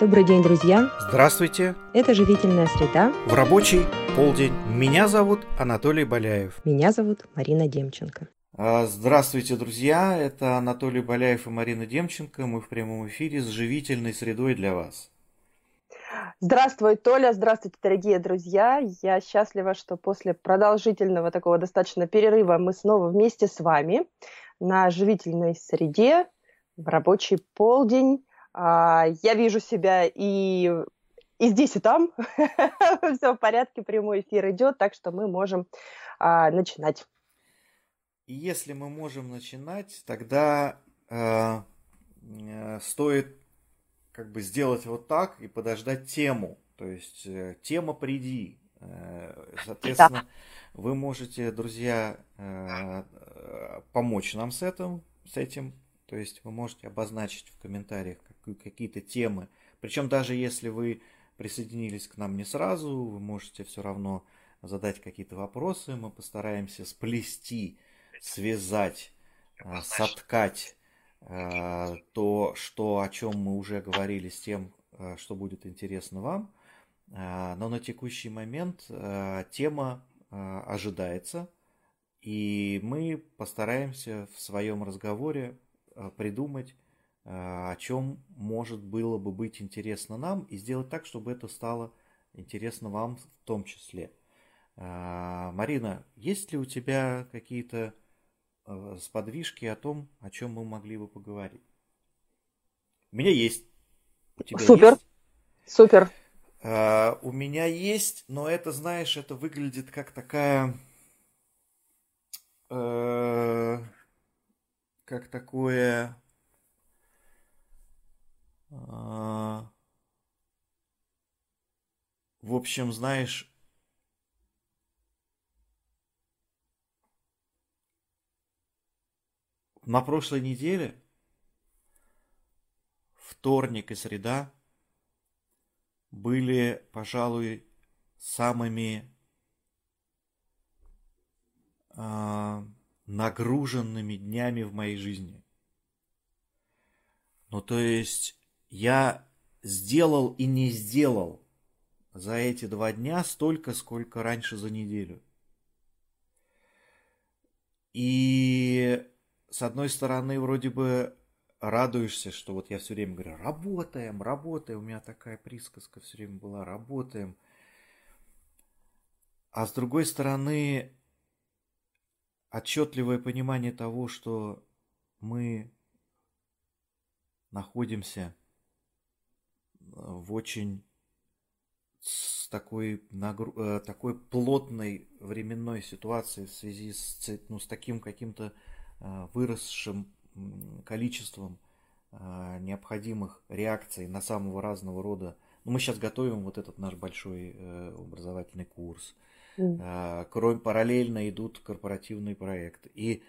Добрый день, друзья! Здравствуйте! Это «Живительная среда». В рабочий полдень. Меня зовут Анатолий Боляев. Меня зовут Марина Демченко. А, здравствуйте, друзья! Это Анатолий Боляев и Марина Демченко. Мы в прямом эфире с «Живительной средой» для вас. Здравствуй, Толя, здравствуйте, дорогие друзья. Я счастлива, что после продолжительного такого достаточно перерыва мы снова вместе с вами на живительной среде в рабочий полдень. А, я вижу себя и, и здесь, и там. Все в порядке, прямой эфир идет, так что мы можем а, начинать. И если мы можем начинать, тогда э, э, стоит как бы сделать вот так и подождать тему. То есть э, тема приди. Э, соответственно, да. вы можете, друзья, э, помочь нам с этим, с этим. То есть вы можете обозначить в комментариях какие-то темы. Причем даже если вы присоединились к нам не сразу, вы можете все равно задать какие-то вопросы. Мы постараемся сплести, связать, соткать Э, то, что, о чем мы уже говорили, с тем, э, что будет интересно вам. Но на текущий момент тема ожидается, и мы постараемся в своем разговоре придумать, о чем может было бы быть интересно нам, и сделать так, чтобы это стало интересно вам в том числе. Марина, есть ли у тебя какие-то Э, сподвижки о том, о чем мы могли бы поговорить. У меня есть. У тебя Супер. Есть? Супер. Uh, у меня есть, но это, знаешь, это выглядит как такая... Uh, как такое... Uh, в общем, знаешь, На прошлой неделе, вторник и среда, были, пожалуй, самыми э, нагруженными днями в моей жизни. Ну, то есть, я сделал и не сделал за эти два дня столько, сколько раньше за неделю. И с одной стороны, вроде бы радуешься, что вот я все время говорю, работаем, работаем. У меня такая присказка все время была, работаем. А с другой стороны, отчетливое понимание того, что мы находимся в очень с такой, нагру... Э, такой плотной временной ситуации в связи с, ну, с таким каким-то Э, выросшим количеством э, необходимых реакций на самого разного рода. Ну, мы сейчас готовим вот этот наш большой э, образовательный курс. Mm. Кроме параллельно идут корпоративные проекты. И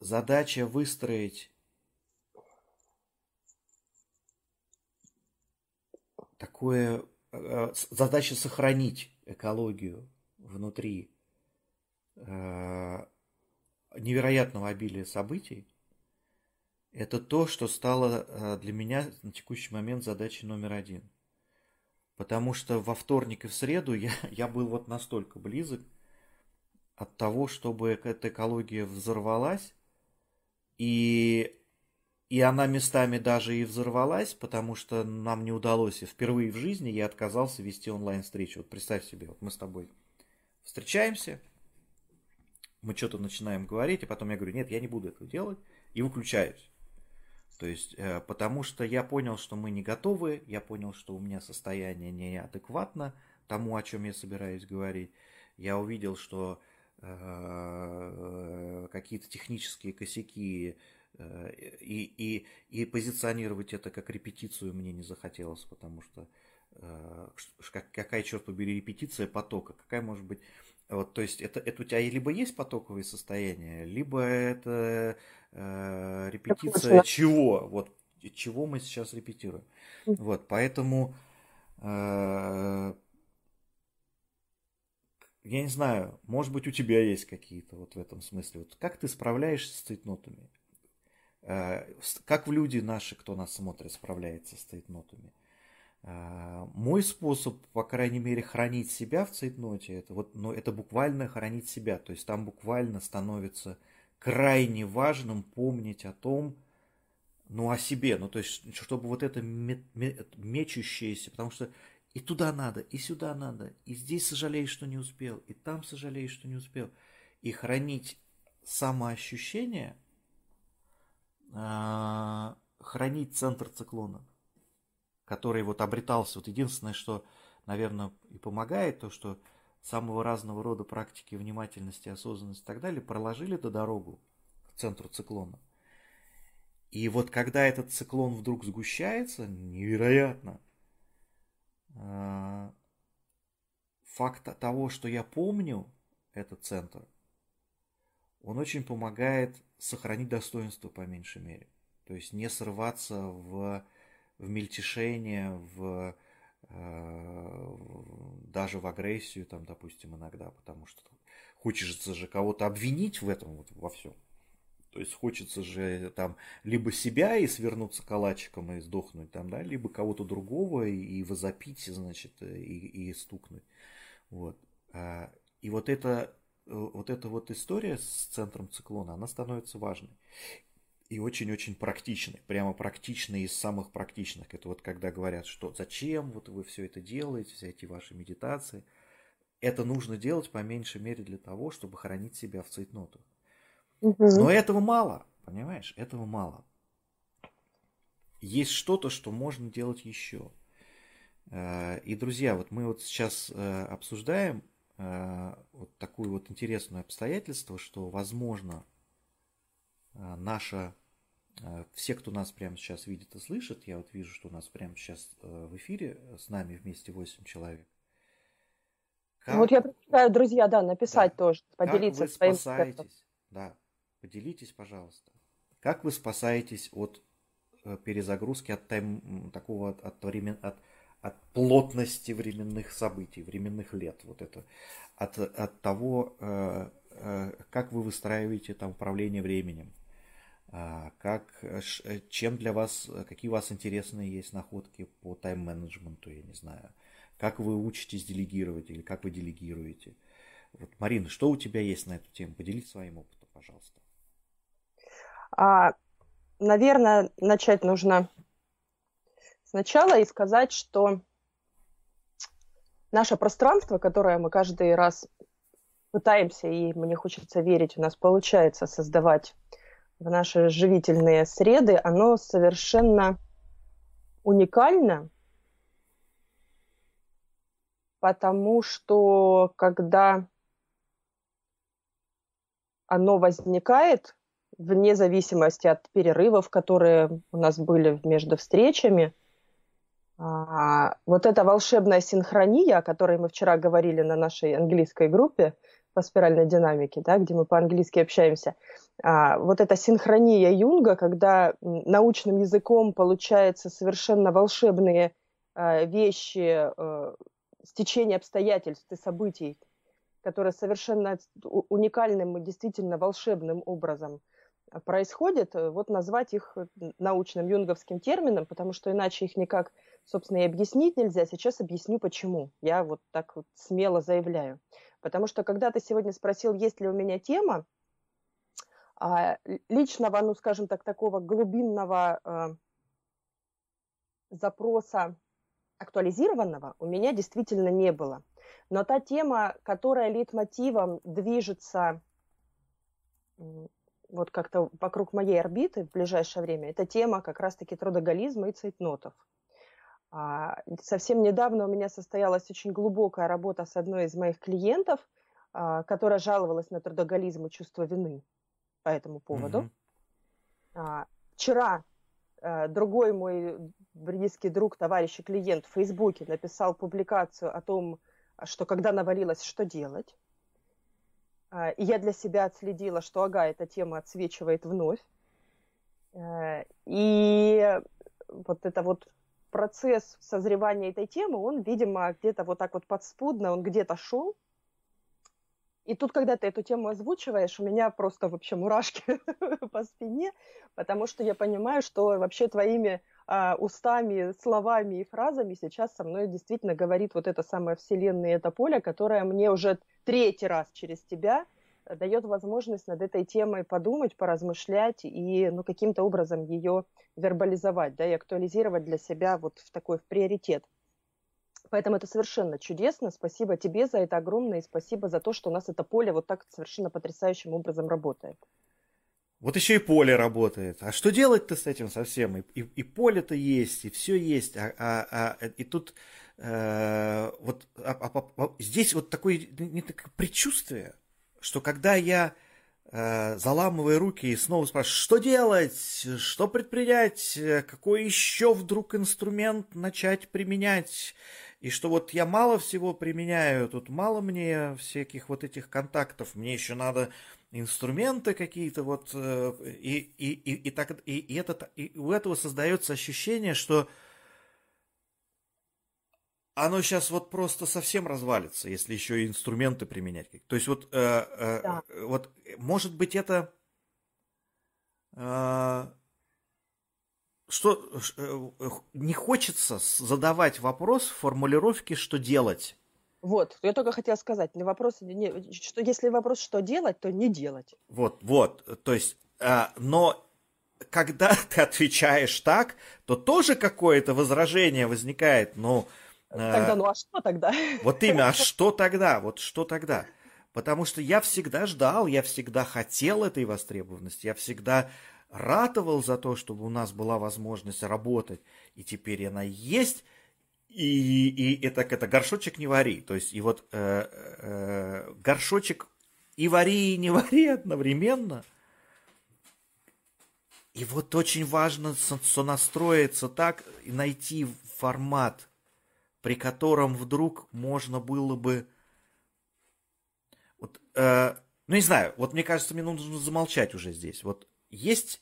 задача выстроить такое, задача сохранить экологию внутри невероятного обилия событий, это то, что стало для меня на текущий момент задачей номер один. Потому что во вторник и в среду я, я был вот настолько близок от того, чтобы эта экология взорвалась, и, и она местами даже и взорвалась, потому что нам не удалось, и впервые в жизни я отказался вести онлайн-встречу. Вот представь себе, вот мы с тобой встречаемся – мы что-то начинаем говорить, и потом я говорю, нет, я не буду этого делать, и выключаюсь. То есть, э, потому что я понял, что мы не готовы, я понял, что у меня состояние неадекватно тому, о чем я собираюсь говорить. Я увидел, что э, какие-то технические косяки э, и, и, и позиционировать это как репетицию мне не захотелось, потому что какая, черт побери, репетиция потока, какая может быть вот, то есть это, это у тебя либо есть потоковые состояния, либо это э, репетиция чего? Вот чего мы сейчас репетируем. Вот, поэтому э, я не знаю, может быть у тебя есть какие-то вот в этом смысле. Вот как ты справляешься с цитнотами? э, как люди наши, кто нас смотрит, справляется с цейтнотами. Э, мой способ, по крайней мере, хранить себя в цейтноте, это вот, но ну, это буквально хранить себя. То есть там буквально становится крайне важным помнить о том, ну, о себе, ну, то есть, чтобы вот это мечущееся, потому что и туда надо, и сюда надо, и здесь сожалеешь, что не успел, и там сожалеешь, что не успел. И хранить самоощущение, а, хранить центр циклона, который вот обретался. Вот единственное, что, наверное, и помогает, то, что самого разного рода практики внимательности, осознанности и так далее проложили эту дорогу к центру циклона. И вот когда этот циклон вдруг сгущается, невероятно, а, факт того, что я помню этот центр, он очень помогает сохранить достоинство по меньшей мере. То есть не срываться в, в мельтешение, в, э, даже в агрессию, там, допустим, иногда, потому что хочется же кого-то обвинить в этом вот во всем. То есть хочется же там либо себя и свернуться калачиком и сдохнуть там, да, либо кого-то другого и, и возопить, значит, и, и стукнуть. Вот. А, и вот это, вот эта вот история с центром циклона, она становится важной. И очень-очень практичной, прямо практичной из самых практичных. Это вот когда говорят, что зачем вот вы все это делаете, все эти ваши медитации. Это нужно делать по меньшей мере для того, чтобы хранить себя в цейтнотах. Но этого мало, понимаешь? Этого мало. Есть что-то, что можно делать еще. Э, и, друзья, вот мы вот сейчас э, обсуждаем э, вот такое вот интересное обстоятельство, что, возможно, наша, все, кто нас прямо сейчас видит и слышит, я вот вижу, что у нас прямо сейчас в эфире с нами вместе 8 человек. Как... Вот я предлагаю, друзья, да, написать да. тоже, поделиться как вы своим спасаетесь, да, Поделитесь, пожалуйста. Как вы спасаетесь от э, перезагрузки, от тайм, такого от, от, времен, от, от плотности временных событий, временных лет, вот это, от, от того, э, э, как вы выстраиваете там управление временем, как, чем для вас, какие у вас интересные есть находки по тайм-менеджменту, я не знаю, как вы учитесь делегировать или как вы делегируете. Вот, Марина, что у тебя есть на эту тему? Поделись своим опытом, пожалуйста. А, наверное, начать нужно сначала и сказать, что наше пространство, которое мы каждый раз пытаемся, и мне хочется верить, у нас получается создавать в наши живительные среды, оно совершенно уникально, потому что когда оно возникает, вне зависимости от перерывов, которые у нас были между встречами. А, вот эта волшебная синхрония, о которой мы вчера говорили на нашей английской группе по спиральной динамике, да, где мы по-английски общаемся, а, вот эта синхрония Юнга, когда научным языком получается совершенно волшебные а, вещи, а, стечение обстоятельств и событий, которые совершенно уникальным и действительно волшебным образом – происходит, э, вот назвать их э, научным юнговским термином, потому что иначе их никак, собственно, и объяснить нельзя. Сейчас объясню, почему. Я вот так вот смело заявляю. Потому что когда ты сегодня спросил, есть ли у меня тема, а, личного, ну, скажем так, такого глубинного э, запроса актуализированного у меня действительно не было. Но та тема, которая лейтмотивом движется вот как-то вокруг моей орбиты в ближайшее время, это тема как раз-таки трудоголизма и цейтнотов. А, совсем недавно у меня состоялась очень глубокая работа с одной из моих клиентов, а, которая жаловалась на трудоголизм и чувство вины по этому поводу. Mm-hmm. Вчера а, другой мой близкий друг, товарищ и клиент в Фейсбуке написал публикацию о том, что когда навалилось, что делать. И я для себя отследила, что ага, эта тема отсвечивает вновь. Э, и вот это вот процесс созревания этой темы, он, видимо, где-то вот так вот подспудно, он где-то шел. И тут, когда ты эту тему озвучиваешь, у меня просто вообще мурашки по спине, потому что я понимаю, что вообще твоими а, устами, словами и фразами сейчас со мной действительно говорит вот это самое вселенное, это поле, которое мне уже третий раз через тебя дает возможность над этой темой подумать, поразмышлять и ну, каким-то образом ее вербализовать, да, и актуализировать для себя вот в такой в приоритет. Поэтому это совершенно чудесно. Спасибо тебе за это огромное и спасибо за то, что у нас это поле вот так совершенно потрясающим образом работает. Вот еще и поле работает. А что делать-то с этим совсем? И, и, и поле-то есть, и все есть. А, а, а, и тут э, вот а, а, а, здесь вот такое, не такое предчувствие, что когда я э, заламываю руки и снова спрашиваю, что делать, что предпринять, какой еще вдруг инструмент начать применять, и что вот я мало всего применяю, тут мало мне всяких вот этих контактов, мне еще надо инструменты какие-то вот, э, и, и, и, и, так, и, и, это, и у этого создается ощущение, что оно сейчас вот просто совсем развалится, если еще и инструменты применять. То есть вот, э, э, да. вот может быть это э, что э, не хочется задавать вопрос в формулировке, что делать. Вот, я только хотела сказать, не вопрос, не, что если вопрос, что делать, то не делать. Вот, вот, то есть, а, но когда ты отвечаешь так, то тоже какое-то возражение возникает, ну... Тогда, ну а что тогда? Вот именно, а что тогда? Вот что тогда? Потому что я всегда ждал, я всегда хотел этой востребованности, я всегда ратовал за то, чтобы у нас была возможность работать, и теперь она есть, и, и это, это горшочек не вари. То есть, и вот э, э, горшочек и вари, и не вари одновременно. И вот очень важно сонастроиться так и найти формат, при котором вдруг можно было бы... Вот, э, ну, не знаю, вот мне кажется, мне нужно замолчать уже здесь. Вот есть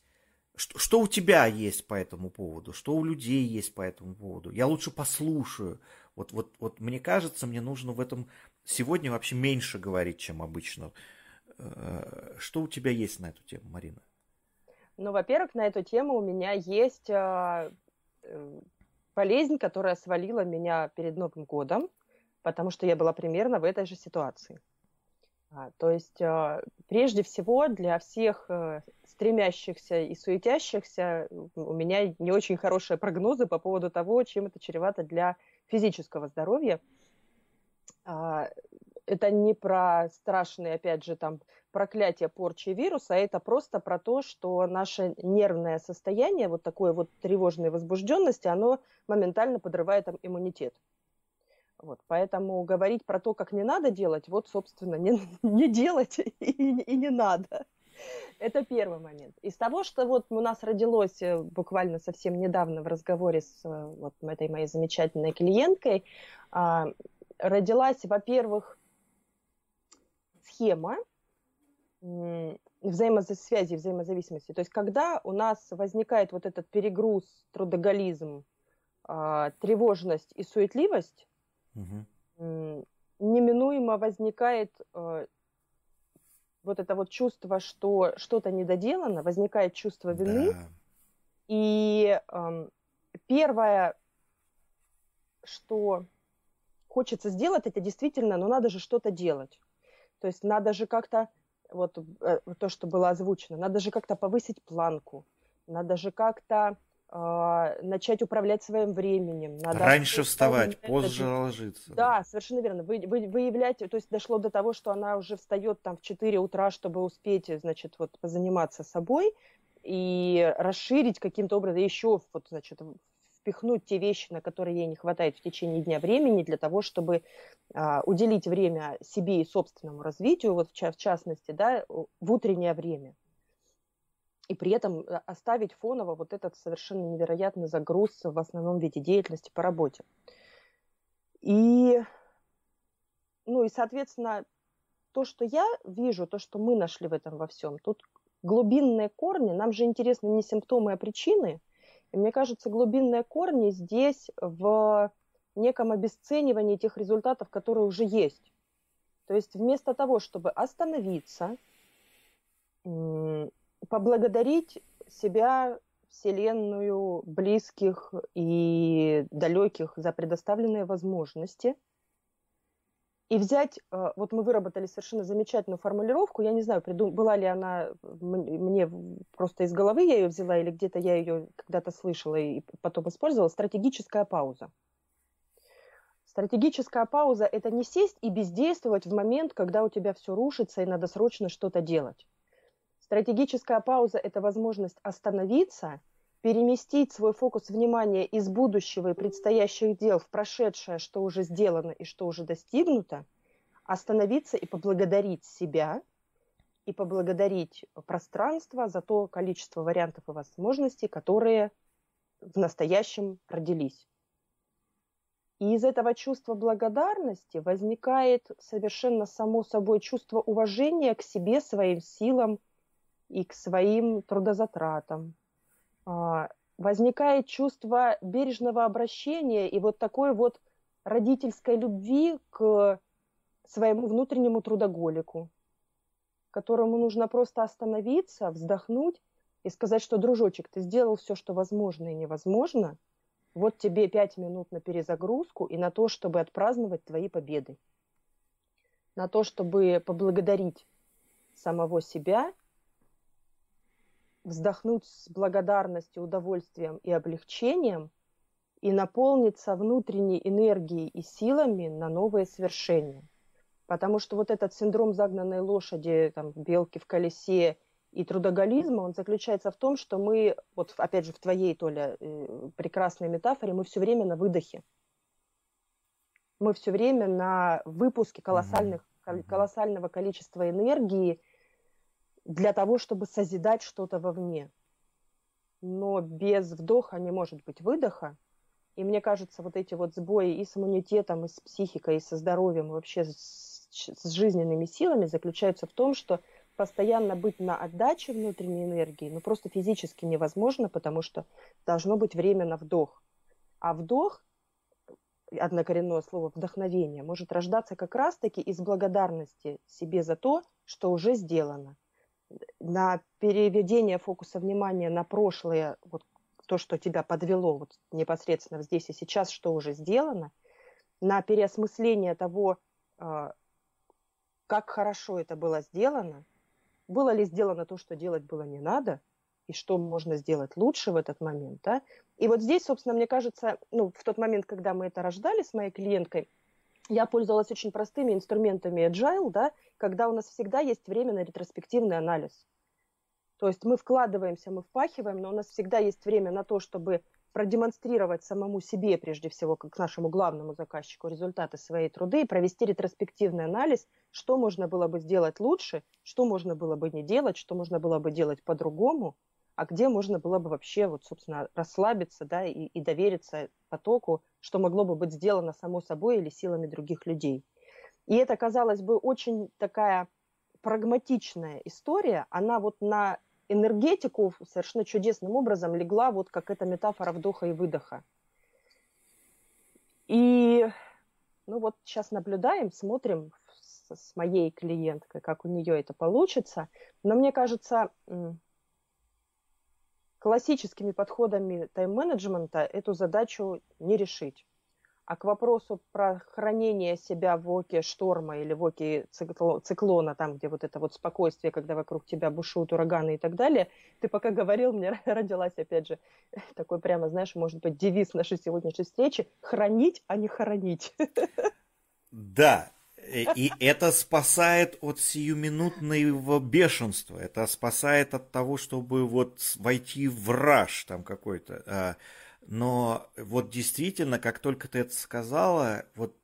что, что у тебя есть по этому поводу, что у людей есть по этому поводу. Я лучше послушаю. Вот, вот, вот мне кажется, мне нужно в этом сегодня вообще меньше говорить, чем обычно. Э, что у тебя есть на эту тему, Марина? Ну, во-первых, на эту тему у меня есть э, э, болезнь, которая свалила меня перед Новым годом, потому что я была примерно в этой же ситуации. А, то есть, а, прежде всего, для всех э, стремящихся и суетящихся у меня не очень хорошие прогнозы по поводу того, чем это чревато для физического здоровья. А, это не про страшные, опять же, там проклятие порчи вируса, а это просто про то, что наше нервное состояние, вот такое вот тревожной возбужденности, оно моментально подрывает иммунитет. Вот, поэтому говорить про то, как не надо делать, вот, собственно, не, не делать и, и не надо. Это первый момент. Из того, что вот у нас родилось э, буквально совсем недавно в разговоре с э, вот этой моей замечательной клиенткой, а, родилась, во-первых, схема взаимосвязи, взаимозависимости. То есть, когда у нас возникает вот этот перегруз, трудоголизм, а, тревожность и суетливость, угу. неминуемо возникает э, вот это вот чувство, что что-то недоделано, возникает чувство вины. Да. И э, первое, что хочется сделать, это действительно, ну надо же что-то делать. То есть надо же как-то, вот э, то, что было озвучено, надо же как-то повысить планку, надо же как-то а, начать управлять своим временем. Надо Раньше вставать, позже ложиться. Да, совершенно верно. Вы, вы, выявлять, то есть дошло до того, что она уже встает там в 4 утра, чтобы успеть, значит, вот позаниматься собой и расширить каким-то образом еще, вот, значит, впихнуть те вещи, на которые ей не хватает в течение дня времени для того, чтобы а, уделить время себе и собственному развитию, вот в, в частности, да, в утреннее время и при этом э, оставить фоново вот этот совершенно невероятный загруз в основном виде деятельности по работе. И, ну и, соответственно, то, что я вижу, то, что мы нашли в этом во всем, тут глубинные корни, нам же интересны не симптомы, а причины. И мне кажется, глубинные корни здесь в неком обесценивании тех результатов, которые уже есть. То есть вместо того, чтобы остановиться, поблагодарить себя, Вселенную, близких и далеких за предоставленные возможности – и взять, э, вот мы выработали совершенно замечательную формулировку, я не знаю, придум... была ли она мне просто из головы, я ее взяла, или где-то я ее когда-то слышала и потом использовала, стратегическая пауза. Стратегическая пауза – это не сесть и бездействовать в момент, когда у тебя все рушится и надо срочно что-то делать. Стратегическая пауза – это возможность остановиться переместить свой фокус внимания из будущего и предстоящих дел в прошедшее, что уже сделано и что уже достигнуто, остановиться и поблагодарить себя, и поблагодарить пространство за то количество вариантов и возможностей, которые в настоящем родились. И из этого чувства благодарности возникает совершенно само собой чувство уважения к себе, своим силам и к своим трудозатратам, возникает чувство бережного обращения и вот такой вот родительской любви к своему внутреннему трудоголику, которому нужно просто остановиться, вздохнуть и сказать, что, дружочек, ты сделал все, что возможно и невозможно, вот тебе пять минут на перезагрузку и на то, чтобы отпраздновать твои победы, на то, чтобы поблагодарить самого себя вздохнуть с благодарностью, удовольствием и облегчением и наполниться внутренней энергией и силами на новые свершения. Потому что вот этот синдром загнанной лошади, там, белки в колесе и трудоголизма, он заключается в том, что мы, вот опять же в твоей, Толя, э, прекрасной метафоре, мы все время на выдохе. Мы все время на выпуске колоссальных, колоссального количества энергии – для того, чтобы созидать что-то вовне. Но без вдоха не может быть выдоха. И мне кажется, вот эти вот сбои и с иммунитетом, и с психикой, и со здоровьем, и вообще с, с жизненными силами заключаются в том, что постоянно быть на отдаче внутренней энергии, ну просто физически невозможно, потому что должно быть время на вдох. А вдох, однокоренное слово вдохновение, может рождаться как раз-таки из благодарности себе за то, что уже сделано на переведение фокуса внимания на прошлое, вот то, что тебя подвело вот непосредственно здесь и сейчас, что уже сделано, на переосмысление того, а, как хорошо это было сделано, было ли сделано то, что делать было не надо, и что можно сделать лучше в этот момент. Да? И вот здесь, собственно, мне кажется, ну, в тот момент, когда мы это рождали с моей клиенткой, я пользовалась очень простыми инструментами agile, да, когда у нас всегда есть время на ретроспективный анализ. То есть мы вкладываемся, мы впахиваем, но у нас всегда есть время на то, чтобы продемонстрировать самому себе, прежде всего, как нашему главному заказчику, результаты своей труды и провести ретроспективный анализ, что можно было бы сделать лучше, что можно было бы не делать, что можно было бы делать по-другому – а где можно было бы вообще, вот, собственно, расслабиться, да, и, и довериться потоку, что могло бы быть сделано само собой или силами других людей. И это, казалось бы, очень такая прагматичная история, она вот на энергетику совершенно чудесным образом легла, вот как эта метафора вдоха и выдоха. И ну вот сейчас наблюдаем, смотрим с, моей клиенткой, как у нее это получится. Но мне кажется, классическими подходами тайм-менеджмента эту задачу не решить. А к вопросу про хранение себя в оке шторма или в оке циклона, там, где вот это вот спокойствие, когда вокруг тебя бушуют ураганы и так далее, ты пока говорил, мне родилась, опять же, такой прямо, знаешь, может быть, девиз нашей сегодняшней встречи – хранить, а не хоронить. Да, и это спасает от сиюминутного бешенства. Это спасает от того, чтобы вот войти в раж там какой-то. А, но вот действительно, как только ты это сказала, вот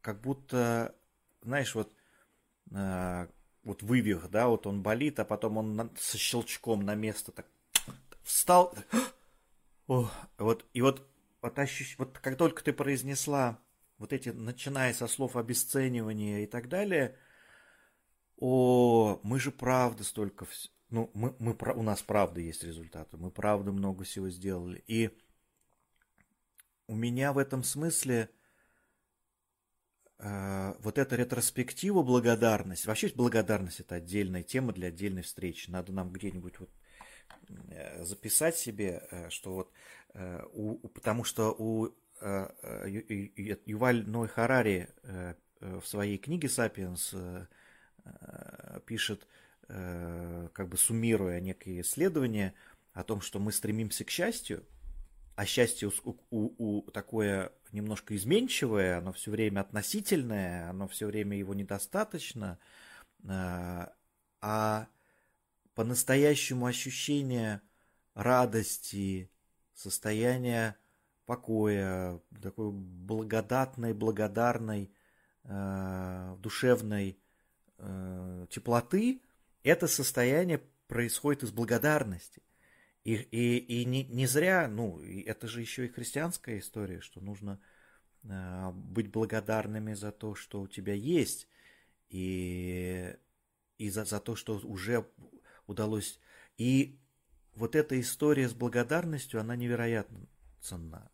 как будто, знаешь, вот, а, вот вывих, да, вот он болит, а потом он со щелчком на место так встал. О, вот, и вот, вот, ощущ... вот как только ты произнесла вот эти, начиная со слов обесценивания и так далее, о, мы же правда столько, ну, мы, мы, у нас правда есть результаты, мы правда много всего сделали. И у меня в этом смысле э, вот эта ретроспектива, благодарность, вообще благодарность это отдельная тема для отдельной встречи. Надо нам где-нибудь вот э, записать себе, э, что вот э, потому что у Юваль Ной Харари э, в своей книге «Сапиенс» э, пишет, э, как бы суммируя некие исследования о том, что мы стремимся к счастью, а счастье у, у, у такое немножко изменчивое, оно все время относительное, оно все время его недостаточно, э, а по-настоящему ощущение радости, состояние покоя, такой благодатной, благодарной, э, душевной э, теплоты, это состояние происходит из благодарности. И, и, и не, не зря, ну, это же еще и христианская история, что нужно э, быть благодарными за то, что у тебя есть, и, и за, за то, что уже удалось. И вот эта история с благодарностью, она невероятно ценна.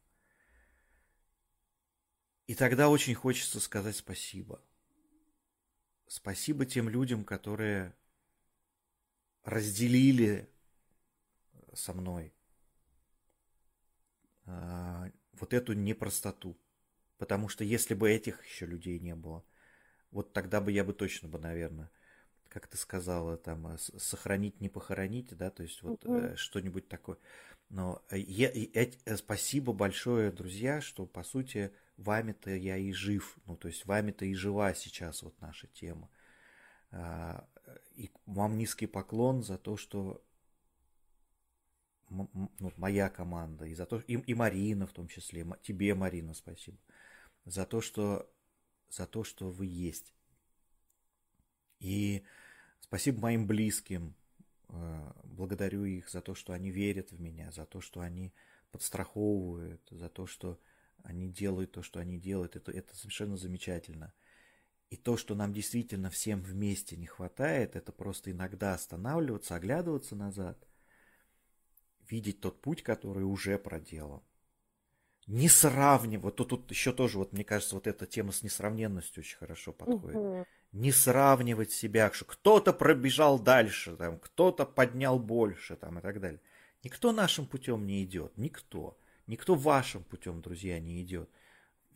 И тогда очень хочется сказать спасибо. Спасибо тем людям, которые разделили со мной а, вот эту непростоту. Потому что если бы этих еще людей не было, вот тогда бы я бы точно бы, наверное, как ты сказала, там, э, сохранить, не похоронить, да, то есть вот угу. что-нибудь такое. Но я, я, я, спасибо большое, друзья, что, по сути, вами-то я и жив, ну, то есть вами-то и жива сейчас вот наша тема. А, и вам низкий поклон за то, что ну, моя команда, и за то, и, и Марина в том числе, тебе, Марина, спасибо, за то, что, за то, что вы есть. И спасибо моим близким, э, благодарю их за то, что они верят в меня, за то, что они подстраховывают, за то, что они делают то, что они делают. Это, это совершенно замечательно. И то, что нам действительно всем вместе не хватает, это просто иногда останавливаться, оглядываться назад – видеть тот путь, который уже проделан. Не сравнивать, тут, тут еще тоже, вот мне кажется, вот эта тема с несравненностью очень хорошо подходит. Угу. Не сравнивать себя, что кто-то пробежал дальше, там, кто-то поднял больше там, и так далее. Никто нашим путем не идет, никто. Никто вашим путем, друзья, не идет.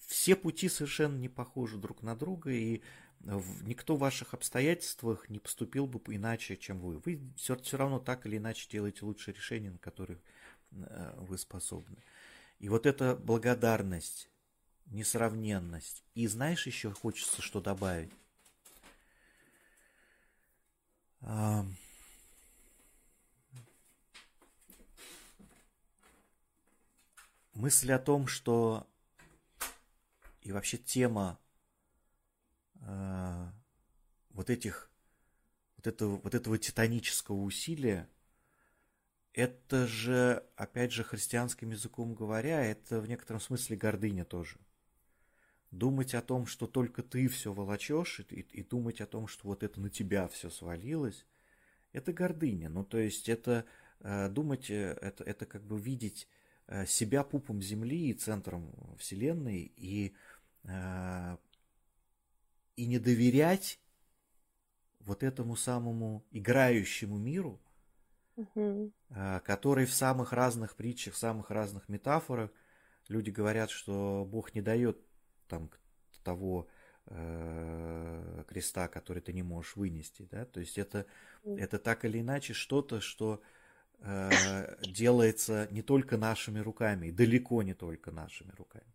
Все пути совершенно не похожи друг на друга, и никто в ваших обстоятельствах не поступил бы иначе, чем вы. Вы все, все равно так или иначе делаете лучшие решения, на которые э, вы способны. И вот эта благодарность, несравненность. И знаешь, еще хочется что добавить? Мысль о том, что и вообще тема э, вот этих вот этого, вот этого титанического усилия, это же, опять же, христианским языком говоря, это в некотором смысле гордыня тоже. Думать о том, что только ты все волочешь, и, и думать о том, что вот это на тебя все свалилось, это гордыня. Ну, то есть это э, думать, э, это, это как бы видеть э, себя пупом земли и центром вселенной, и и не доверять вот этому самому играющему миру, угу. который в самых разных притчах, в самых разных метафорах люди говорят, что Бог не дает там того э, креста, который ты не можешь вынести, да, то есть это, это так или иначе что-то, что э, делается не только нашими руками, далеко не только нашими руками.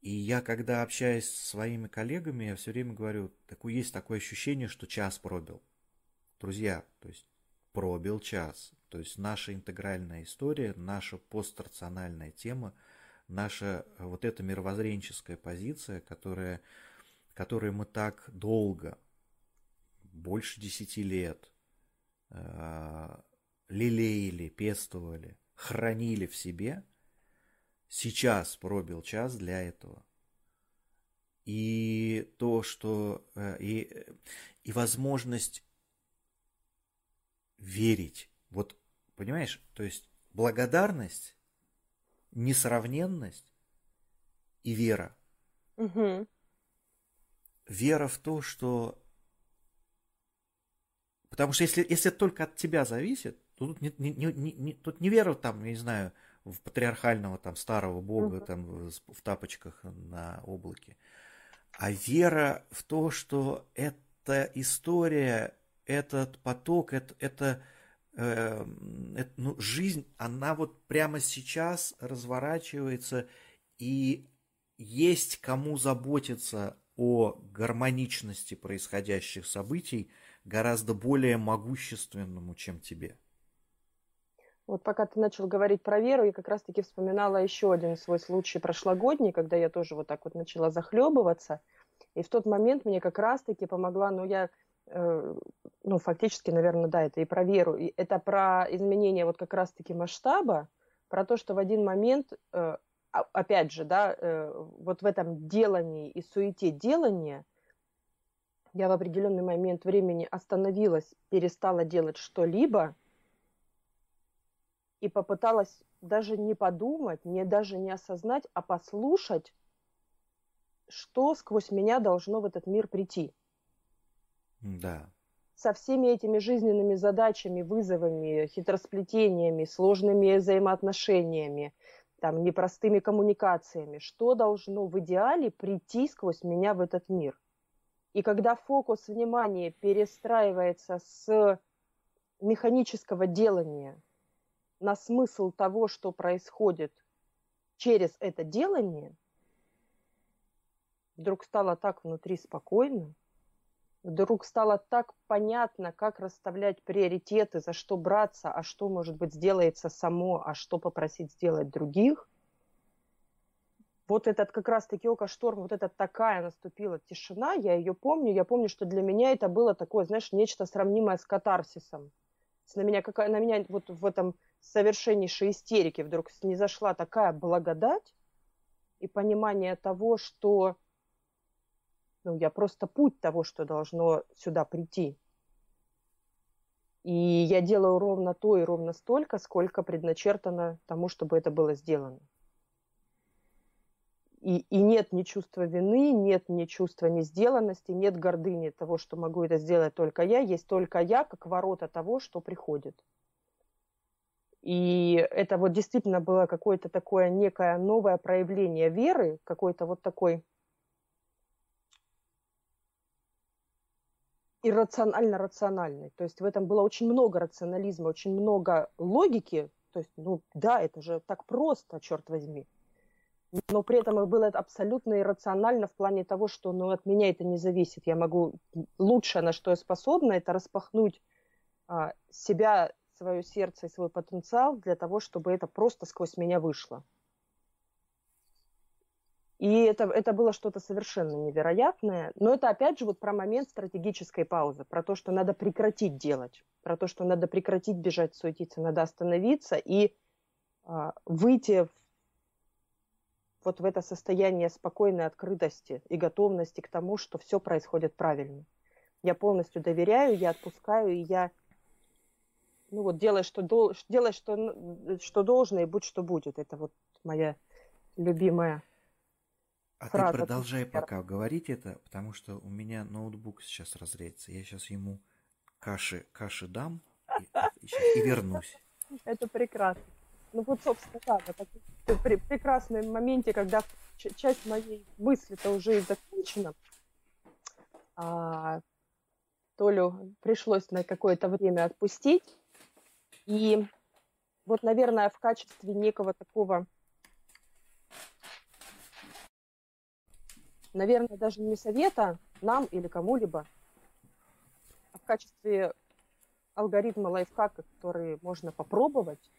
И я, когда общаюсь со своими коллегами, я все время говорю, такое, есть такое ощущение, что час пробил. Друзья, то есть пробил час. То есть наша интегральная история, наша пострациональная тема, наша вот эта мировоззренческая позиция, которая, которую мы так долго, больше десяти лет, э, лелеяли, пестовали, хранили в себе – сейчас пробил час для этого. И то, что... Э, и, и возможность верить. Вот, понимаешь, то есть благодарность, несравненность и вера. Угу. вера в то, что... Потому что если, если только от тебя зависит, то тут не, не, не, не, тут не вера там, я не знаю, в патриархального там старого бога uh-huh. там в тапочках на облаке, а вера в то, что эта история, этот поток, это, это, э, это ну, жизнь, она вот прямо сейчас разворачивается, и есть кому заботиться о гармоничности происходящих событий гораздо более могущественному, чем тебе. Вот пока ты начал говорить про веру, я как раз-таки вспоминала еще один свой случай прошлогодний, когда я тоже вот так вот начала захлебываться. И в тот момент мне как раз-таки помогла, ну, я, ну, фактически, наверное, да, это и про веру, и это про изменение вот как раз-таки масштаба, про то, что в один момент, э, опять же, да, э, вот в этом делании и суете делания я в определенный момент времени остановилась, перестала делать что-либо – и попыталась даже не подумать, не даже не осознать, а послушать, что сквозь меня должно в этот мир прийти. Да. Со всеми этими жизненными задачами, вызовами, хитросплетениями, сложными взаимоотношениями, там, непростыми коммуникациями, что должно в идеале прийти сквозь меня в этот мир. И когда фокус внимания перестраивается с механического делания – на смысл того, что происходит через это делание, вдруг стало так внутри спокойно, вдруг стало так понятно, как расставлять приоритеты, за что браться, а что, может быть, сделается само, а что попросить сделать других. Вот этот как раз-таки око шторм, вот эта такая наступила тишина, я ее помню, я помню, что для меня это было такое, знаешь, нечто сравнимое с катарсисом. На меня, какая, на меня вот в этом совершеннейшей истерики вдруг не зашла такая благодать и понимание того, что ну, я просто путь того, что должно сюда прийти. И я делаю ровно то и ровно столько, сколько предначертано тому, чтобы это было сделано. И, и нет ни чувства вины, нет ни чувства несделанности, нет гордыни того, что могу это сделать только я. Есть только я, как ворота того, что приходит. И это вот действительно было какое-то такое некое новое проявление веры, какой-то вот такой иррационально-рациональный. То есть в этом было очень много рационализма, очень много логики. То есть, ну да, это же так просто, черт возьми. Но при этом было абсолютно иррационально в плане того, что ну, от меня это не зависит. Я могу лучшее, на что я способна, это распахнуть а, себя свое сердце и свой потенциал для того, чтобы это просто сквозь меня вышло. И это, это было что-то совершенно невероятное. Но это опять же вот про момент стратегической паузы, про то, что надо прекратить делать, про то, что надо прекратить бежать, суетиться, надо остановиться и а, выйти в, вот в это состояние спокойной открытости и готовности к тому, что все происходит правильно. Я полностью доверяю, я отпускаю, и я ну вот делай, что, дол, делай, что, что должно, и будь, что будет. Это вот моя любимая а фраза. ты продолжай пока говорить это, потому что у меня ноутбук сейчас разреется. Я сейчас ему каши, каши дам и, и, и вернусь. Это прекрасно. Ну вот, собственно, да, это при прекрасном моменте, когда часть моей мысли-то уже и закончена, а, Толю пришлось на какое-то время отпустить. И вот, наверное, в качестве некого такого, наверное, даже не совета нам или кому-либо, а в качестве алгоритма лайфхака, который можно попробовать,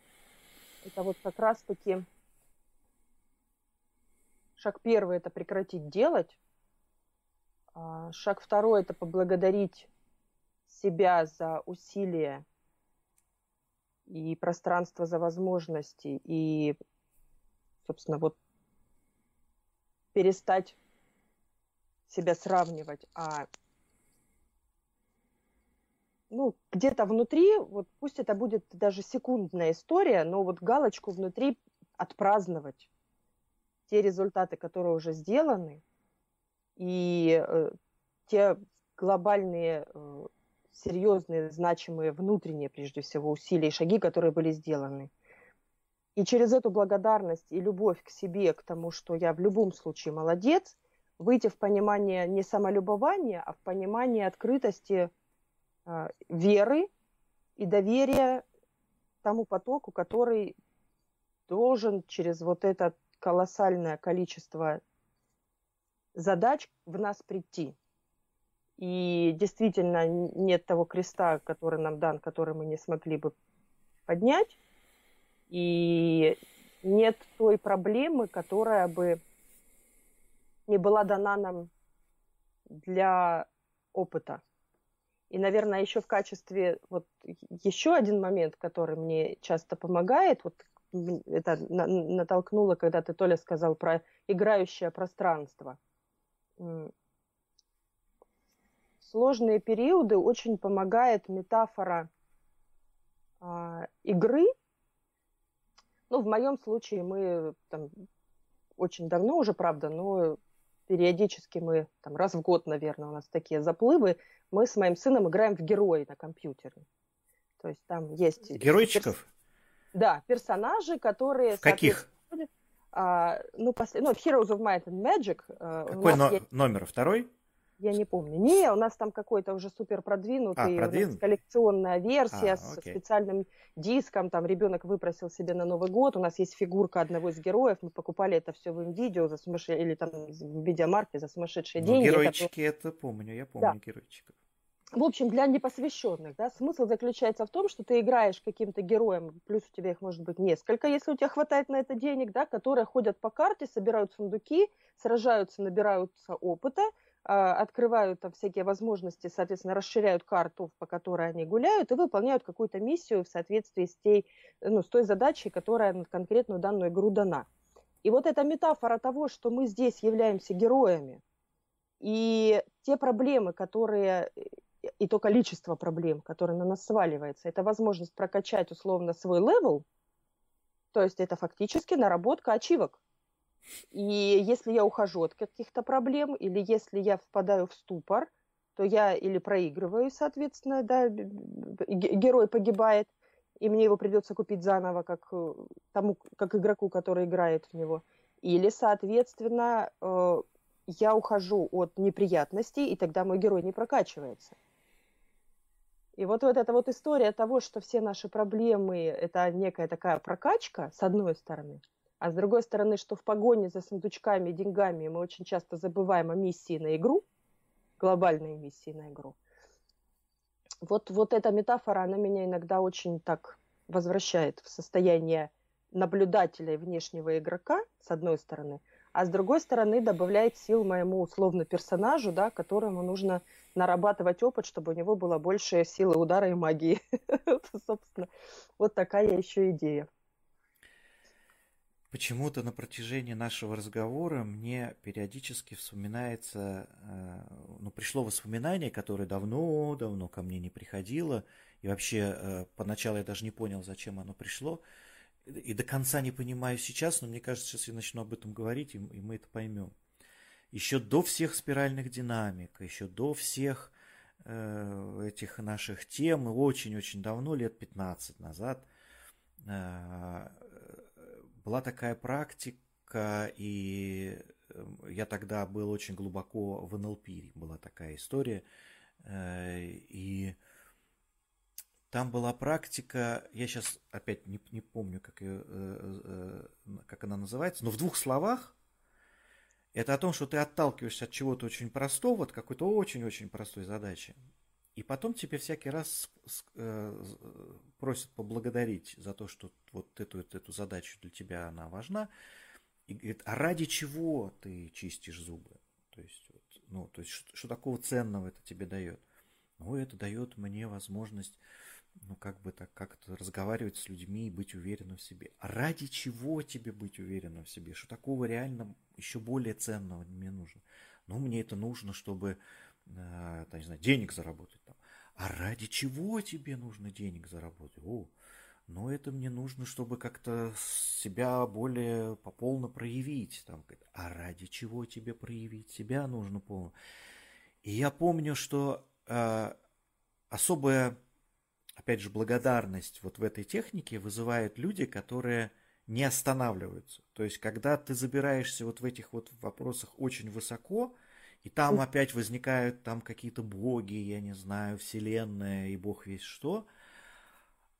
это вот как раз-таки шаг первый – это прекратить делать, а шаг второй – это поблагодарить себя за усилия и пространство за возможности, и, собственно, вот перестать себя сравнивать, а ну, где-то внутри, вот пусть это будет даже секундная история, но вот галочку внутри отпраздновать те результаты, которые уже сделаны, и э, те глобальные, э, серьезные, значимые внутренние, прежде всего, усилия и шаги, которые были сделаны. И через эту благодарность и любовь к себе, к тому, что я в любом случае молодец, выйти в понимание не самолюбования, а в понимание открытости э, веры и доверия тому потоку, который должен через вот это колоссальное количество задач в нас прийти. И действительно нет того креста, который нам дан, который мы не смогли бы поднять. И нет той проблемы, которая бы не была дана нам для опыта. И, наверное, еще в качестве, вот еще один момент, который мне часто помогает, вот это натолкнуло, когда ты, Толя, сказал про играющее пространство. Сложные периоды очень помогает метафора э, игры. Ну, в моем случае мы там очень давно уже, правда, но периодически мы, там, раз в год, наверное, у нас такие заплывы, мы с моим сыном играем в герои на компьютере. То есть там есть... Геройчиков? Да, персонажи, которые... В каких? А, ну, после, ну, Heroes of Might and Magic. А, Какой но, есть... номер? Второй? Я не помню. Не, у нас там какой-то уже супер продвинутый, а, продвин... коллекционная версия а, с окей. специальным диском. Там ребенок выпросил себе на Новый год. У нас есть фигурка одного из героев. Мы покупали это все в видео за сумасшедшие или там в видеомарке за сумасшедшие ну, деньги. Геройчики это, это помню, я помню да. геройчиков. В общем, для непосвященных, да, смысл заключается в том, что ты играешь каким-то героем, плюс у тебя их может быть несколько, если у тебя хватает на это денег, да, которые ходят по карте, собирают сундуки, сражаются, набираются опыта, открывают там всякие возможности, соответственно, расширяют карту, по которой они гуляют, и выполняют какую-то миссию в соответствии с, той, ну, с той задачей, которая на конкретную данную игру дана. И вот эта метафора того, что мы здесь являемся героями, и те проблемы, которые и то количество проблем, которое на нас сваливается, это возможность прокачать условно свой level, то есть это фактически наработка ачивок. И если я ухожу от каких-то проблем, или если я впадаю в ступор, то я или проигрываю, соответственно, да, герой погибает, и мне его придется купить заново, как э, тому, как игроку, который играет в него. Или, соответственно, э, я ухожу от неприятностей, и тогда мой герой не прокачивается. И вот, вот эта вот история того, что все наши проблемы – это некая такая прокачка, с одной стороны, а с другой стороны, что в погоне за сундучками и деньгами мы очень часто забываем о миссии на игру, глобальной миссии на игру. Вот, вот эта метафора, она меня иногда очень так возвращает в состояние наблюдателя и внешнего игрока, с одной стороны, а с другой стороны добавляет сил моему условно персонажу, да, которому нужно нарабатывать опыт, чтобы у него было больше силы удара и магии. Собственно, вот такая еще идея. Почему-то на протяжении нашего разговора мне периодически вспоминается, э, ну, пришло воспоминание, которое давно-давно ко мне не приходило, и вообще э, поначалу я даже не понял, зачем оно пришло, и до конца не понимаю сейчас, но мне кажется, сейчас я начну об этом говорить, и мы это поймем. Еще до всех спиральных динамик, еще до всех э, этих наших тем, очень-очень давно, лет 15 назад, была такая практика, и э, я тогда был очень глубоко в НЛП, была такая история, э, и там была практика, я сейчас опять не, не помню, как, ее, э, э, как она называется, но в двух словах это о том, что ты отталкиваешься от чего-то очень простого, от какой-то очень-очень простой задачи. И потом тебе всякий раз просят поблагодарить за то, что вот эту, эту задачу для тебя она важна. И говорит, а ради чего ты чистишь зубы? То есть, вот, ну, то есть что, что такого ценного это тебе дает? Ну, это дает мне возможность ну, как бы так как-то разговаривать с людьми и быть уверенным в себе. А ради чего тебе быть уверенным в себе? Что такого реально еще более ценного мне нужно? Ну, мне это нужно, чтобы, э, не знаю, денег заработать там. А ради чего тебе нужно денег заработать? О, ну это мне нужно, чтобы как-то себя более пополно проявить. Там, а ради чего тебе проявить себя нужно полно? И я помню, что э, особая, опять же, благодарность вот в этой технике вызывают люди, которые не останавливаются. То есть, когда ты забираешься вот в этих вот вопросах очень высоко, и там опять возникают там какие-то боги, я не знаю, вселенная и бог весь что,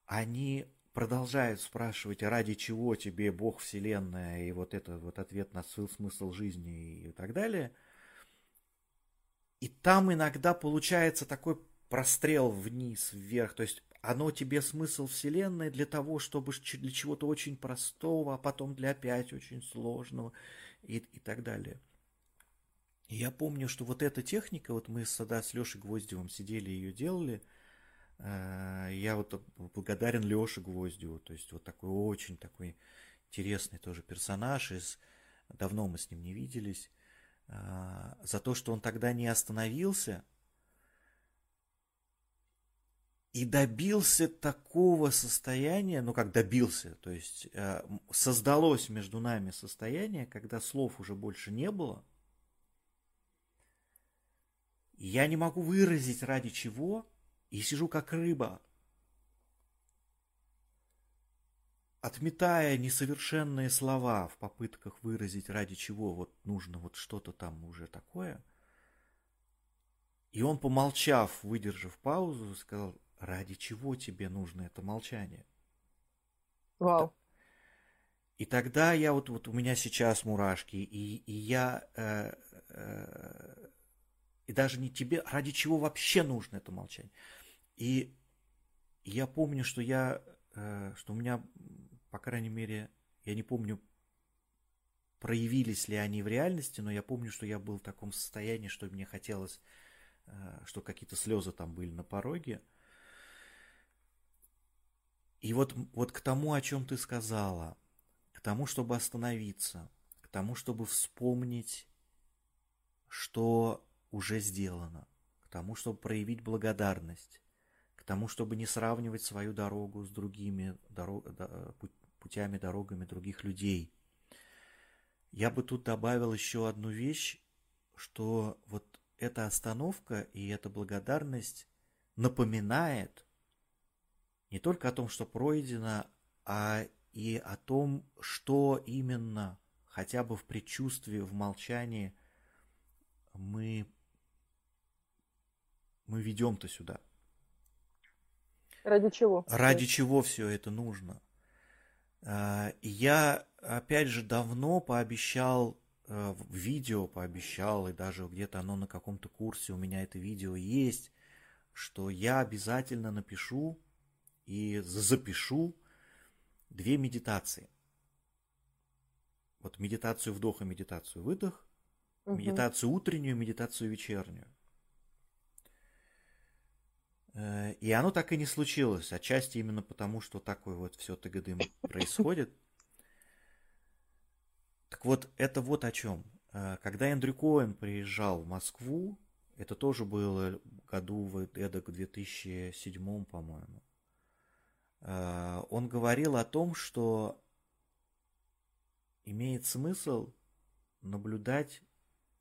они продолжают спрашивать, ради чего тебе бог, вселенная, и вот это вот ответ на смысл жизни и так далее. И там иногда получается такой прострел вниз, вверх, то есть оно тебе смысл вселенной для того, чтобы для чего-то очень простого, а потом для опять очень сложного и, и так далее. И я помню, что вот эта техника, вот мы тогда с Лешей Гвоздевым сидели и ее делали, я вот благодарен Леше Гвоздеву, то есть вот такой очень такой интересный тоже персонаж, из, давно мы с ним не виделись, э, за то, что он тогда не остановился и добился такого состояния, ну как добился, то есть э, создалось между нами состояние, когда слов уже больше не было, я не могу выразить ради чего, и сижу как рыба, отметая несовершенные слова в попытках выразить ради чего вот нужно вот что-то там уже такое. И он, помолчав, выдержав паузу, сказал, ради чего тебе нужно это молчание? Вау. И тогда я вот, вот у меня сейчас мурашки, и, и я э, э, и даже не тебе, ради чего вообще нужно это молчание. И я помню, что я, э, что у меня, по крайней мере, я не помню, проявились ли они в реальности, но я помню, что я был в таком состоянии, что мне хотелось, э, что какие-то слезы там были на пороге. И вот, вот к тому, о чем ты сказала, к тому, чтобы остановиться, к тому, чтобы вспомнить, что уже сделано, к тому, чтобы проявить благодарность, тому, чтобы не сравнивать свою дорогу с другими дорог, путями, дорогами других людей. Я бы тут добавил еще одну вещь, что вот эта остановка и эта благодарность напоминает не только о том, что пройдено, а и о том, что именно хотя бы в предчувствии, в молчании мы мы ведем-то сюда? Ради чего? Ради чего все это нужно? А, я, опять же, давно пообещал, э, в видео пообещал, и даже где-то оно на каком-то курсе у меня это видео есть, что я обязательно напишу и запишу две медитации. Вот медитацию вдох и медитацию выдох, угу. медитацию утреннюю, медитацию вечернюю. Э, и оно так и не случилось, отчасти именно потому, что такое вот все тыгодым происходит. Так вот, это вот о чем. Э, когда Эндрю Коэн приезжал в Москву, это тоже было году в эдак 2007, по-моему, э, он говорил о том, что имеет смысл наблюдать,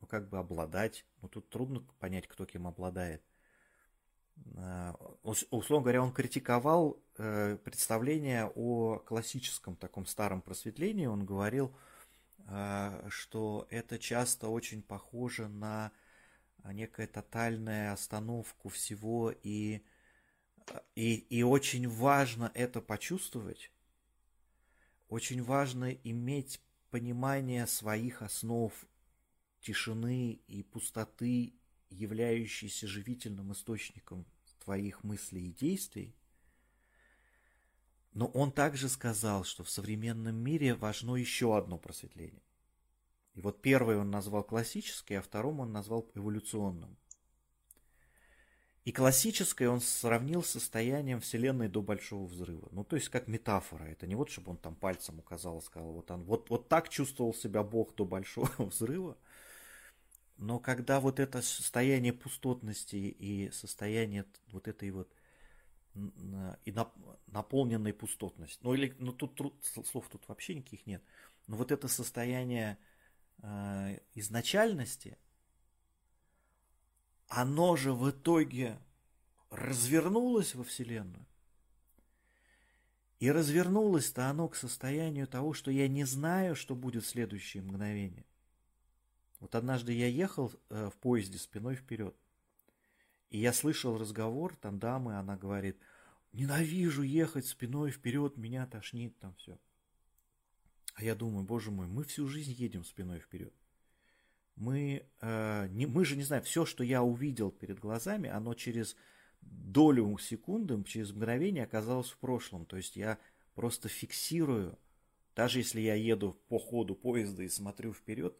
ну как бы обладать, ну тут трудно понять, кто кем обладает, условно говоря, он критиковал э, представление о классическом таком старом просветлении. Он говорил, э, что это часто очень похоже на некая тотальная остановку всего, и, и, и очень важно это почувствовать. Очень важно иметь понимание своих основ тишины и пустоты являющийся живительным источником твоих мыслей и действий, но он также сказал, что в современном мире важно еще одно просветление. И вот первое он назвал классическое, а втором он назвал эволюционным. И классическое он сравнил с состоянием Вселенной до Большого Взрыва. Ну, то есть как метафора. Это не вот, чтобы он там пальцем указал и сказал, вот, он, вот, вот так чувствовал себя Бог до Большого Взрыва, но когда вот это состояние пустотности и состояние вот этой вот и наполненной пустотности, ну или ну тут труд, слов тут вообще никаких нет, но вот это состояние э, изначальности, оно же в итоге развернулось во Вселенную. И развернулось-то оно к состоянию того, что я не знаю, что будет в следующее мгновение. Вот однажды я ехал э, в поезде спиной вперед. И я слышал разговор, там дамы, она говорит, ненавижу ехать спиной вперед, меня тошнит там все. А я думаю, боже мой, мы всю жизнь едем спиной вперед. Мы, э, не, мы же не знаем, все, что я увидел перед глазами, оно через долю секунды, через мгновение оказалось в прошлом. То есть я просто фиксирую, даже если я еду по ходу поезда и смотрю вперед,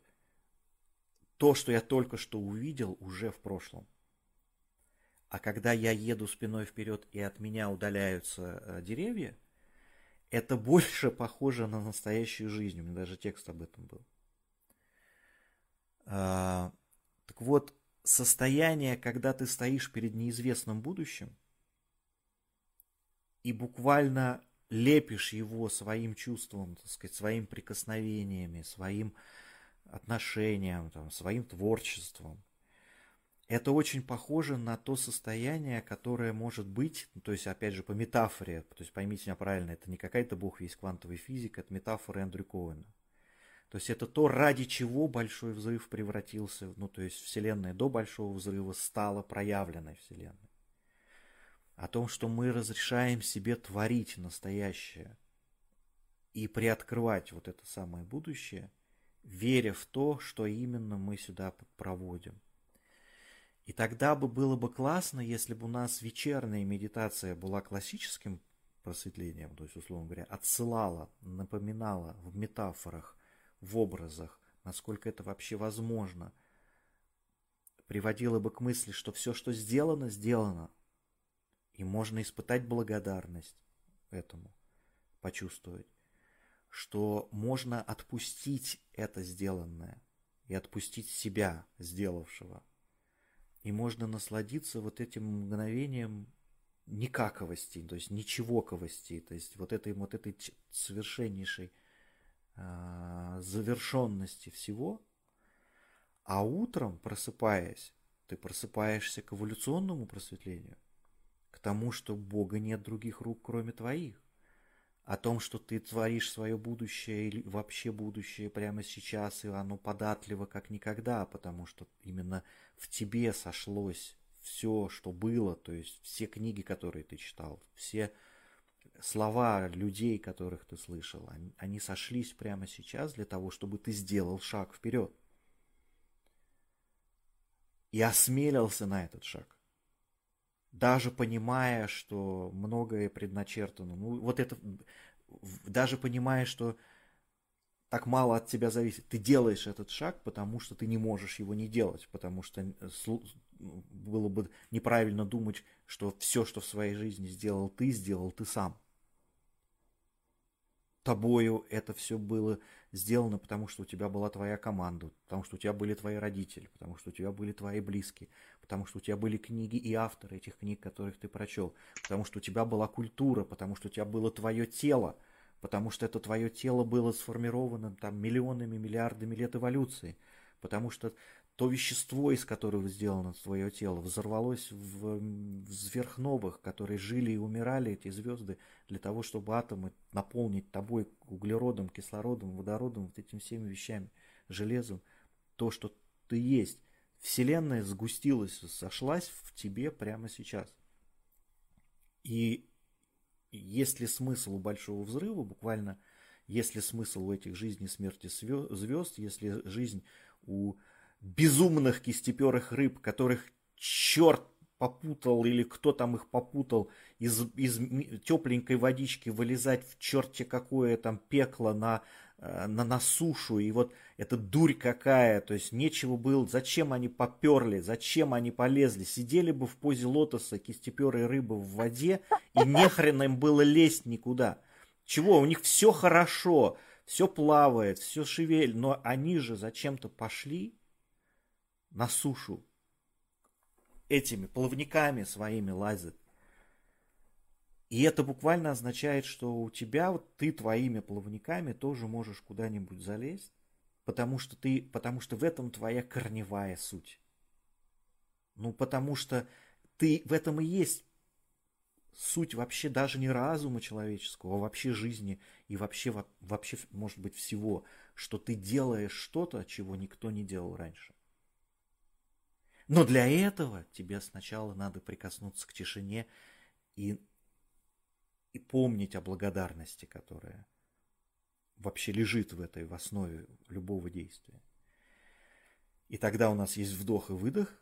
то, что я только что увидел, уже в прошлом. А когда я еду спиной вперед и от меня удаляются э, деревья, это больше похоже на настоящую жизнь. У меня даже текст об этом был. А, так вот, состояние, когда ты стоишь перед неизвестным будущим и буквально лепишь его своим чувством, так сказать, своим прикосновениями, своим отношением, там, своим творчеством. Это очень похоже на то состояние, которое может быть, ну, то есть, опять же, по метафоре, то есть, поймите меня правильно, это не какая-то бог весь квантовый физик, это метафора Эндрю Коуэна. То есть это то, ради чего большой взрыв превратился, ну то есть Вселенная до большого взрыва стала проявленной Вселенной. О том, что мы разрешаем себе творить настоящее и приоткрывать вот это самое будущее, веря в то, что именно мы сюда проводим. И тогда бы было бы классно, если бы у нас вечерняя медитация была классическим просветлением, то есть, условно говоря, отсылала, напоминала в метафорах в образах, насколько это вообще возможно, приводило бы к мысли, что все, что сделано, сделано. И можно испытать благодарность этому, почувствовать, что можно отпустить это сделанное и отпустить себя, сделавшего. И можно насладиться вот этим мгновением никаковости, то есть ничегоковости, то есть вот этой вот этой совершеннейшей а, завершенности всего, а утром, просыпаясь, ты просыпаешься к эволюционному просветлению, к тому, что Бога нет других рук, кроме твоих, о том, что ты творишь свое будущее или вообще будущее прямо сейчас, и оно податливо как никогда, потому что именно в тебе сошлось все, что было, то есть все книги, которые ты читал, все слова людей, которых ты слышал, они, они сошлись прямо сейчас для того, чтобы ты сделал шаг вперед. И осмелился на этот шаг. Даже понимая, что многое предначертано. Ну, вот это, даже понимая, что так мало от тебя зависит. Ты делаешь этот шаг, потому что ты не можешь его не делать, потому что э, было бы неправильно думать, что все, что в своей жизни сделал ты, сделал ты сам тобою это все было сделано, потому что у тебя была твоя команда, потому что у тебя были твои родители, потому что у тебя были твои близкие, потому что у тебя были книги и авторы этих книг, которых ты прочел, потому что у тебя была культура, потому что у тебя было твое тело, потому что это твое тело было сформировано там миллионами, миллиардами лет эволюции, потому что то вещество, из которого сделано твое тело, взорвалось в, в сверхновых, которые жили и умирали, эти звезды, для того, чтобы атомы наполнить тобой углеродом, кислородом, водородом, вот этими всеми вещами, железом, то, что ты есть. Вселенная сгустилась, сошлась в тебе прямо сейчас. И есть ли смысл у большого взрыва, буквально, есть ли смысл у этих жизней смерти звезд, если жизнь у безумных кистеперых рыб, которых черт попутал или кто там их попутал из, из тепленькой водички вылезать в черте какое там пекло на, э, на, на сушу. И вот эта дурь какая, то есть нечего было, зачем они поперли, зачем они полезли. Сидели бы в позе лотоса кистеперые рыбы в воде, и нехрен им было лезть никуда. Чего, у них все хорошо, все плавает, все шевель, но они же зачем-то пошли на сушу этими плавниками своими лазит. И это буквально означает, что у тебя, вот ты твоими плавниками тоже можешь куда-нибудь залезть, потому что, ты, потому что в этом твоя корневая суть. Ну, потому что ты в этом и есть суть вообще даже не разума человеческого, а вообще жизни и вообще, вообще, может быть, всего, что ты делаешь что-то, чего никто не делал раньше. Но для этого тебе сначала надо прикоснуться к тишине и, и помнить о благодарности, которая вообще лежит в этой в основе любого действия. И тогда у нас есть вдох и выдох,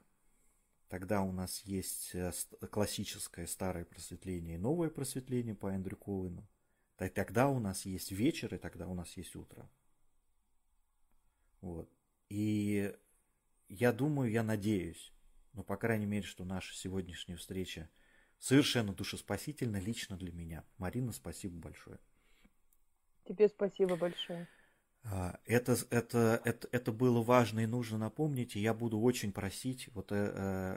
тогда у нас есть э, классическое старое просветление и новое просветление по Эндрю Коуэну. Тогда у нас есть вечер, и тогда у нас есть утро. Вот. И я думаю, я надеюсь, ну, по крайней мере, что наша сегодняшняя встреча совершенно душеспасительна лично для меня. Марина, спасибо большое. Тебе спасибо большое. А, это, это, это, это было важно и нужно напомнить, и я буду очень просить, вот э,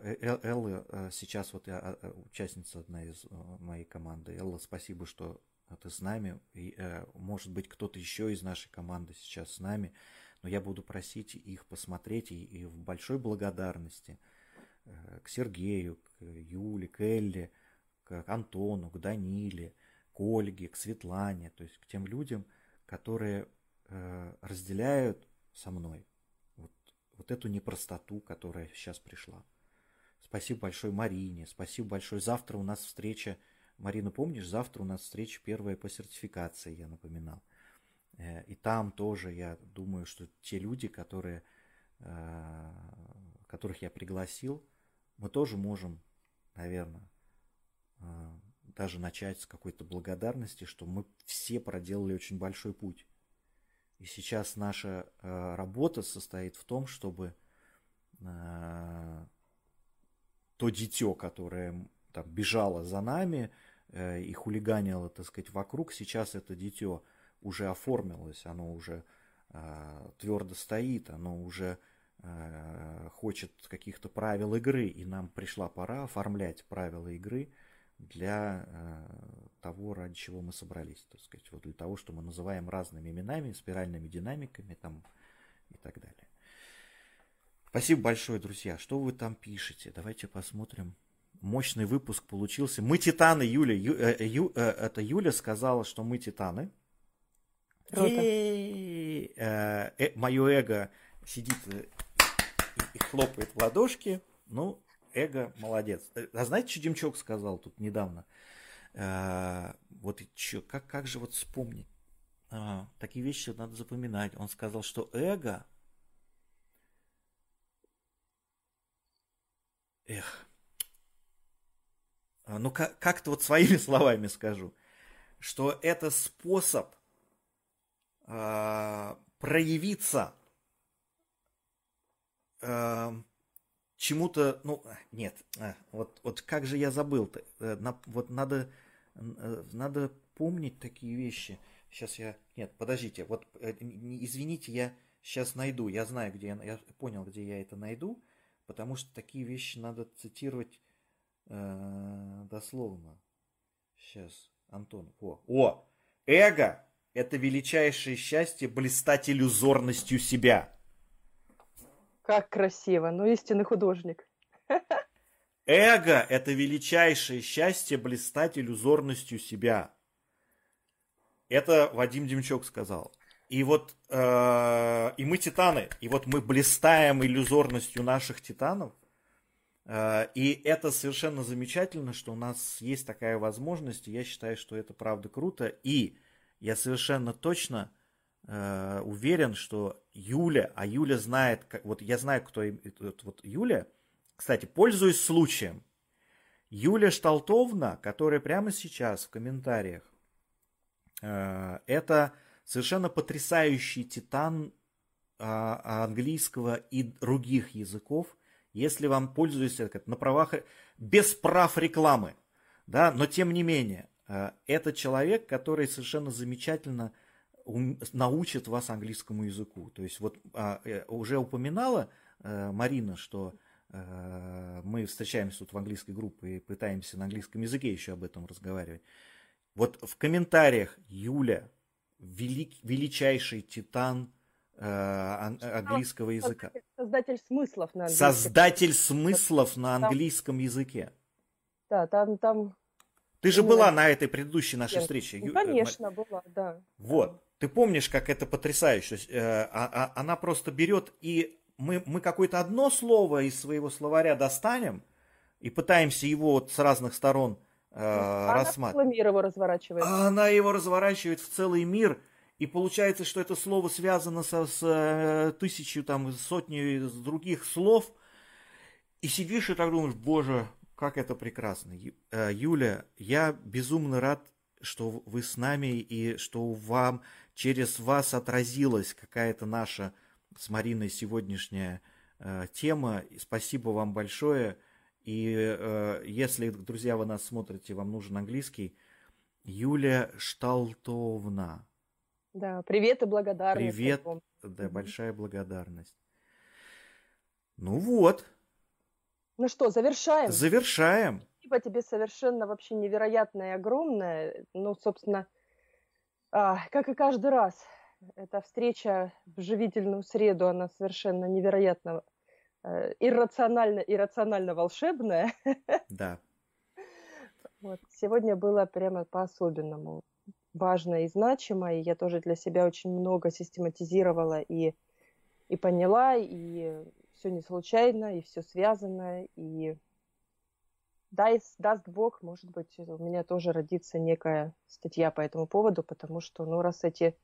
э, э, Элла сейчас вот я, участница одна из моей команды, Элла, спасибо, что ты с нами, и, может быть кто-то еще из нашей команды сейчас с нами, но я буду просить их посмотреть и, и в большой благодарности к Сергею, к Юле, к Элле, к Антону, к Даниле, к Ольге, к Светлане, то есть к тем людям, которые э, разделяют со мной вот, вот эту непростоту, которая сейчас пришла. Спасибо большое Марине, спасибо большое. Завтра у нас встреча, Марина, помнишь, завтра у нас встреча первая по сертификации, я напоминал. Э, и там тоже, я думаю, что те люди, которые, э, которых я пригласил, мы тоже можем, наверное, э, даже начать с какой-то благодарности, что мы все проделали очень большой путь. И сейчас наша работа состоит в том, чтобы то дитё, которое там бежало за нами и хулиганило, так сказать, вокруг, сейчас это дитё уже оформилось, оно уже э, твердо стоит, оно уже э, хочет каких-то правил игры, и нам пришла пора оформлять правила игры – для э, того, ради чего мы собрались, так сказать, вот для того, что мы называем разными именами, спиральными динамиками там и так далее. Спасибо большое, друзья. Что вы там пишете? Давайте посмотрим. Мощный выпуск получился. Мы титаны, Юля. Ю, э, э ю, э, это Юля сказала, что мы титаны. Э, э, мое эго сидит и хлопает в ладошки. Ну, эго молодец. Э, а знаете, что Демчок сказал тут недавно? Вот чё, как, как же вот вспомнить? А, такие вещи надо запоминать. Он сказал, что эго... Эх. А, ну, как- как-то вот своими словами скажу, что это способ э, проявиться э, чему-то, ну, нет, а, вот, вот как же я забыл-то, э, вот надо, э, надо помнить такие вещи. Сейчас я, нет, подождите, вот, э, извините, я сейчас найду, я знаю, где я, я понял, где я это найду, потому что такие вещи надо цитировать э, дословно. Сейчас, Антон, о, о, эго – это величайшее счастье блистать иллюзорностью себя. Как красиво, ну истинный художник. Эго – это величайшее счастье блистать иллюзорностью себя. Это Вадим Демчок сказал. И вот э, и мы титаны, и вот мы блистаем иллюзорностью наших титанов. Э, и это совершенно замечательно, что у нас есть такая возможность. И я считаю, что это правда круто. И я совершенно точно э, уверен, что Юля, а Юля знает, как, вот я знаю, кто вот, вот Юля, кстати, пользуясь случаем, Юля Шталтовна, которая прямо сейчас в комментариях, э, это совершенно потрясающий титан э, английского и других языков, если вам пользуетесь на правах, без прав рекламы, да, но тем не менее, это человек, который совершенно замечательно э, научит вас английскому языку. То есть вот а, э, уже упоминала а, Марина, что мы встречаемся тут в английской группе и пытаемся на английском языке еще об этом разговаривать. Вот в комментариях Юля, велик, величайший титан английского языка. Создатель смыслов на английском. Создатель смыслов на английском языке. Да, там, там. Ты же была на этой предыдущей нашей встрече. Ну, конечно, была, да. Вот. Ты помнишь, как это потрясающе? Э, а, а, она просто берет и мы, мы какое-то одно слово из своего словаря достанем и пытаемся его вот с разных сторон э, а рассматривать. Она мир его разворачивает. А она его разворачивает в целый мир, и получается, что это слово связано со, с э, тысячью, там, сотней других слов, и сидишь и так думаешь, боже, как это прекрасно. Э, Юля, я безумно рад, что вы с нами, и что вам через вас отразилась какая-то наша с Мариной сегодняшняя э, тема. Спасибо вам большое. И э, если, друзья, вы нас смотрите, вам нужен английский, Юлия Шталтовна. Да, привет и благодарность. Привет, да, большая благодарность. Ну вот. Ну что, завершаем? Завершаем. Спасибо тебе совершенно вообще невероятное и огромное. Ну, собственно, а, как и каждый раз, эта встреча в живительную среду, она совершенно невероятно э, иррационально, иррационально волшебная. Да. Вот. Сегодня было прямо по-особенному важно и значимо, и я тоже для себя очень много систематизировала и, и поняла, и все не случайно, и все связано, и даст, даст Бог, может быть, у меня тоже родится некая статья по этому поводу, потому что, ну, раз эти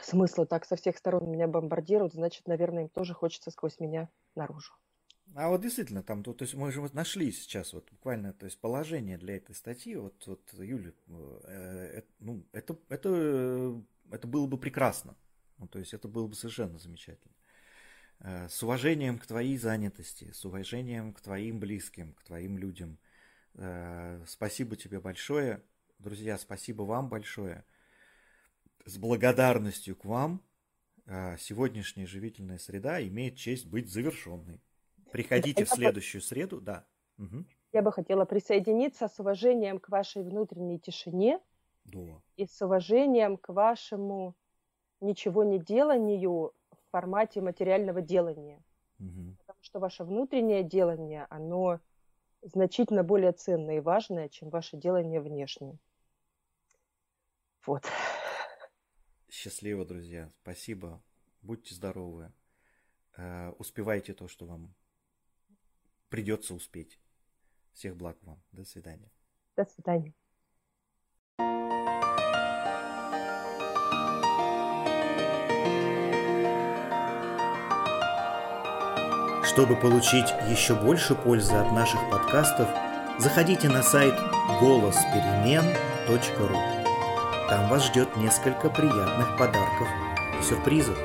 смыслы так со всех сторон меня бомбардируют, значит, наверное, им тоже хочется сквозь меня наружу. А вот действительно, там, то, то есть мы же вот нашли сейчас вот буквально, то есть положение для этой статьи, вот, вот Юля, э, э, ну, это, это, это было бы прекрасно, ну, то есть это было бы совершенно замечательно. Э, с уважением к твоей занятости, с уважением к твоим близким, к твоим людям. Э, спасибо тебе большое, друзья, спасибо вам большое с благодарностью к вам а, сегодняшняя живительная среда имеет честь быть завершенной. Приходите в следующую среду, да. Угу. Я бы хотела присоединиться с уважением к вашей внутренней тишине да. и с уважением к вашему ничего не деланию в формате материального делания. Угу. Потому что ваше внутреннее делание, оно значительно более ценное и важное, чем ваше делание внешнее. Вот. Счастливо, друзья. Спасибо. Будьте здоровы. Э, успевайте то, что вам придется успеть. Всех благ вам. До свидания. До свидания. Чтобы получить еще больше пользы от наших подкастов, заходите на сайт голосперемен.ру. Там вас ждет несколько приятных подарков и сюрпризов.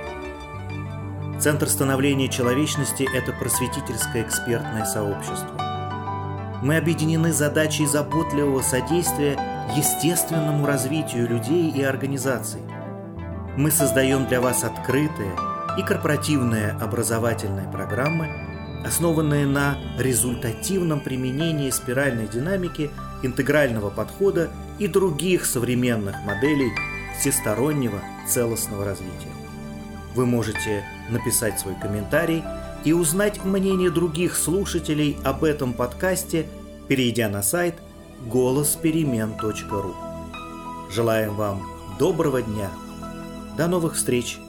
Центр становления человечности – это просветительское экспертное сообщество. Мы объединены задачей заботливого содействия естественному развитию людей и организаций. Мы создаем для вас открытые и корпоративные образовательные программы, основанные на результативном применении спиральной динамики, интегрального подхода и других современных моделей всестороннего целостного развития. Вы можете написать свой комментарий и узнать мнение других слушателей об этом подкасте, перейдя на сайт голосперемен.ру. Желаем вам доброго дня. До новых встреч!